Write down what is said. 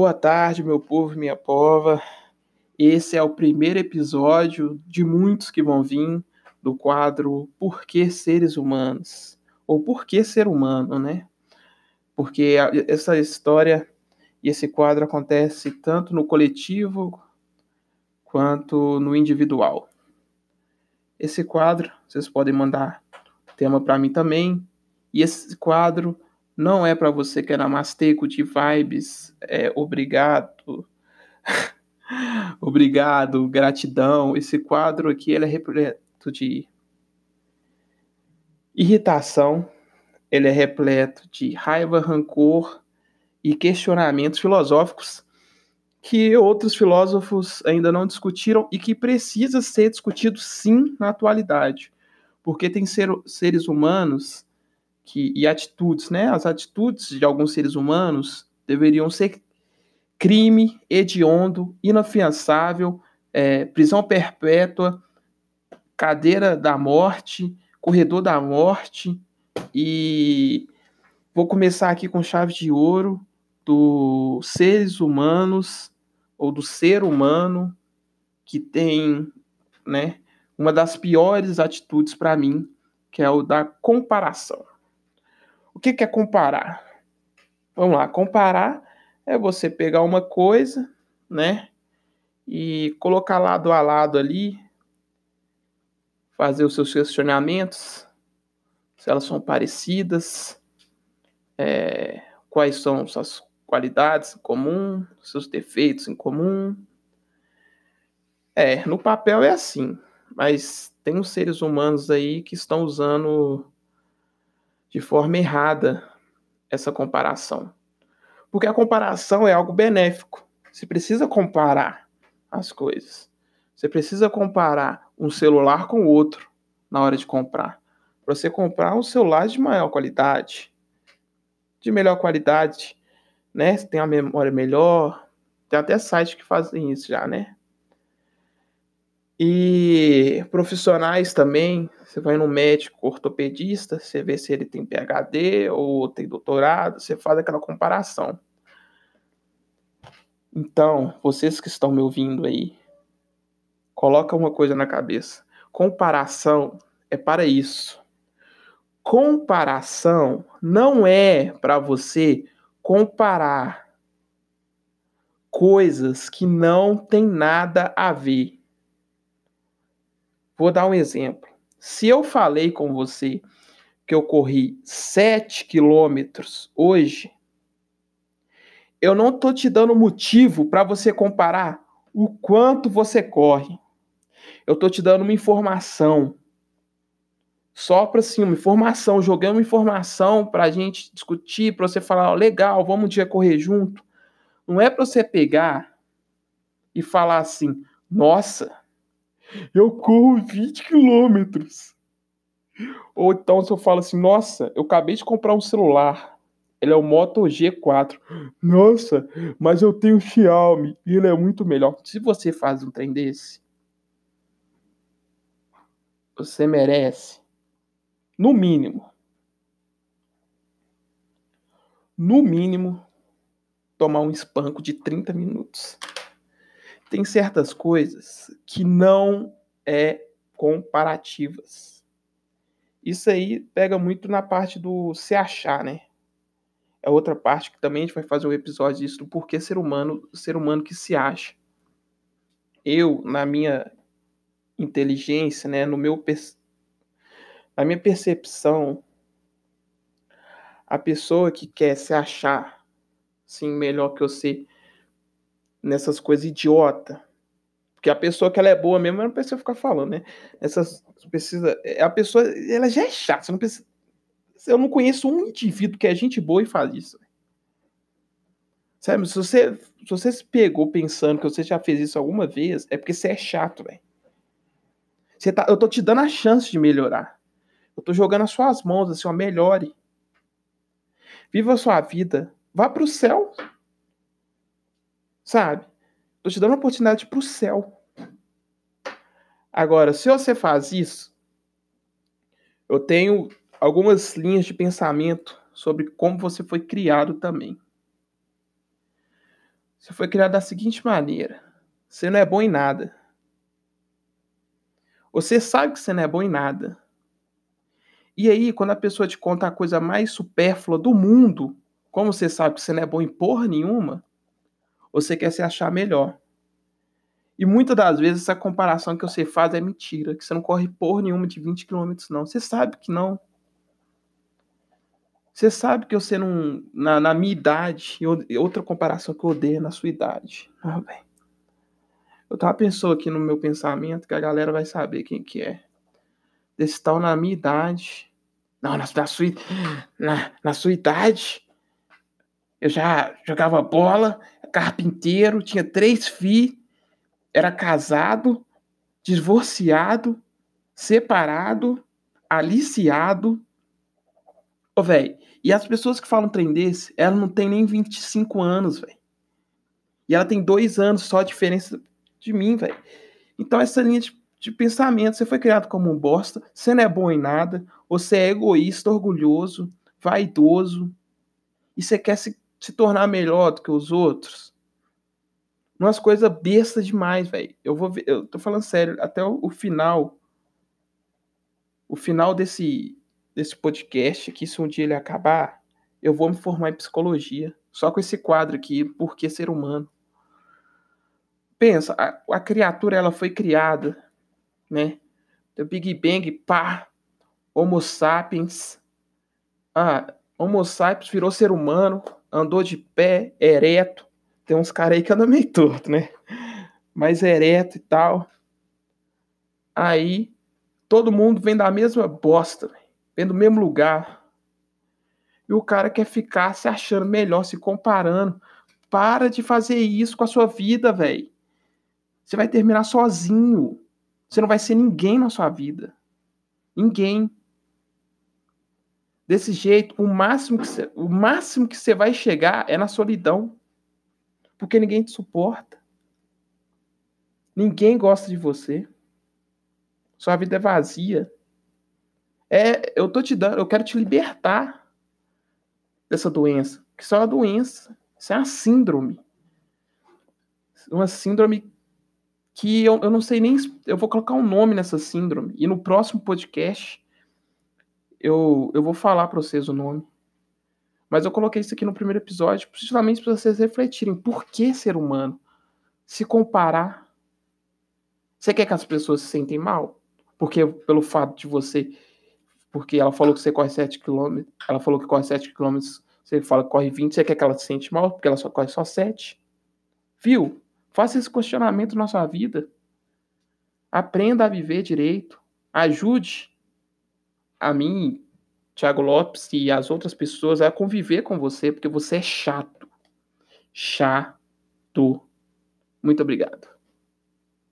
Boa tarde, meu povo minha pova. Esse é o primeiro episódio de muitos que vão vir do quadro Por que Seres Humanos? Ou Por que Ser Humano, né? Porque essa história e esse quadro acontece tanto no coletivo quanto no individual. Esse quadro, vocês podem mandar tema para mim também. E esse quadro não é para você que é namasteco de vibes, é, obrigado. obrigado, gratidão. Esse quadro aqui ele é repleto de irritação, ele é repleto de raiva, rancor e questionamentos filosóficos que outros filósofos ainda não discutiram e que precisa ser discutido sim na atualidade. Porque tem ser, seres humanos que, e atitudes, né? As atitudes de alguns seres humanos deveriam ser crime hediondo, inafiançável, é, prisão perpétua, cadeira da morte, corredor da morte. E vou começar aqui com chave de ouro dos seres humanos ou do ser humano que tem, né, uma das piores atitudes para mim, que é o da comparação. O que, que é comparar? Vamos lá, comparar é você pegar uma coisa, né? E colocar lado a lado ali, fazer os seus questionamentos, se elas são parecidas, é, quais são suas qualidades em comum, seus defeitos em comum. É, no papel é assim, mas tem uns seres humanos aí que estão usando de forma errada essa comparação. Porque a comparação é algo benéfico. Você precisa comparar as coisas. Você precisa comparar um celular com o outro na hora de comprar. Para você comprar um celular de maior qualidade, de melhor qualidade, né? Você tem a memória melhor. Tem até sites que fazem isso já, né? E profissionais também, você vai no médico ortopedista, você vê se ele tem PhD ou tem doutorado, você faz aquela comparação. Então, vocês que estão me ouvindo aí, coloca uma coisa na cabeça. Comparação é para isso. Comparação não é para você comparar coisas que não tem nada a ver. Vou dar um exemplo. Se eu falei com você que eu corri 7 quilômetros hoje, eu não estou te dando motivo para você comparar o quanto você corre. Eu estou te dando uma informação. Só para assim, uma informação, joguei uma informação para a gente discutir, para você falar, oh, legal, vamos um dia correr junto. Não é para você pegar e falar assim, nossa, eu corro 20 quilômetros. Ou então se eu falo assim, nossa, eu acabei de comprar um celular. Ele é o Moto G4. Nossa, mas eu tenho Xiaomi e ele é muito melhor. Se você faz um trem desse, você merece, no mínimo, no mínimo, tomar um espanco de 30 minutos tem certas coisas que não é comparativas. Isso aí pega muito na parte do se achar, né? É outra parte que também a gente vai fazer um episódio disso do porquê ser humano, ser humano que se acha. Eu, na minha inteligência, né, no meu na minha percepção, a pessoa que quer se achar sim melhor que você nessas coisas idiota. Porque a pessoa que ela é boa mesmo, não precisa ficar falando, né? Essas precisa, é, a pessoa, ela já é chata, você não precisa eu não conheço um indivíduo que é gente boa e faz isso. Sabe, se você, se você se pegou pensando que você já fez isso alguma vez, é porque você é chato, velho. Tá, eu tô te dando a chance de melhorar. Eu tô jogando as suas mãos assim, ó, melhore. Viva a sua vida. Vá pro céu. Sabe? Tô te dando uma oportunidade pro céu. Agora, se você faz isso, eu tenho algumas linhas de pensamento sobre como você foi criado também. Você foi criado da seguinte maneira: você não é bom em nada. Você sabe que você não é bom em nada. E aí, quando a pessoa te conta a coisa mais supérflua do mundo, como você sabe que você não é bom em porra nenhuma, você quer se achar melhor. E muitas das vezes essa comparação que você faz é mentira, que você não corre porra nenhuma de 20 km, não. Você sabe que não. Você sabe que você não. Na, na minha idade, e outra comparação que eu odeio é na sua idade. Ah, velho. Eu tava pensando aqui no meu pensamento que a galera vai saber quem que é. Desse tal na minha idade. Não, na, na, sua, na, na sua idade, eu já jogava bola, carpinteiro, tinha três filhos, era casado, divorciado, separado, aliciado. Ô, velho, e as pessoas que falam trem desse, ela não tem nem 25 anos, velho. E ela tem dois anos só a diferença de mim, velho. Então essa linha de de pensamento. Você foi criado como um bosta, você não é bom em nada, você é egoísta, orgulhoso, vaidoso, e você quer se, se tornar melhor do que os outros. Umas coisas bestas demais, velho. Eu vou ver, eu tô falando sério, até o, o, final o final desse desse podcast aqui, se um dia ele acabar, eu vou me formar em psicologia, só com esse quadro aqui, por que ser humano? Pensa, a, a criatura ela foi criada né? The Big Bang, pá, Homo sapiens. Ah, Homo sapiens virou ser humano, andou de pé, ereto. Tem uns caras aí que andam meio torto, né? Mas ereto e tal. Aí, todo mundo vem da mesma bosta, vem do mesmo lugar. E o cara quer ficar se achando melhor, se comparando. Para de fazer isso com a sua vida, velho. Você vai terminar sozinho. Você não vai ser ninguém na sua vida. Ninguém. Desse jeito, o máximo que você, o máximo que você vai chegar é na solidão. Porque ninguém te suporta. Ninguém gosta de você. Sua vida é vazia. É, eu tô te dando, eu quero te libertar dessa doença, que isso é uma doença, isso é uma síndrome. Uma síndrome que eu, eu não sei nem. Eu vou colocar um nome nessa síndrome. E no próximo podcast eu, eu vou falar para vocês o nome. Mas eu coloquei isso aqui no primeiro episódio, justamente para vocês refletirem. Por que ser humano? Se comparar. Você quer que as pessoas se sentem mal? Porque pelo fato de você. Porque ela falou que você corre 7 km. Ela falou que corre 7 km. Você fala que corre 20. Você quer que ela se sente mal? Porque ela só corre só 7. Viu? Faça esse questionamento na sua vida. Aprenda a viver direito. Ajude a mim, Thiago Lopes e as outras pessoas a conviver com você, porque você é chato. Chato. Muito obrigado.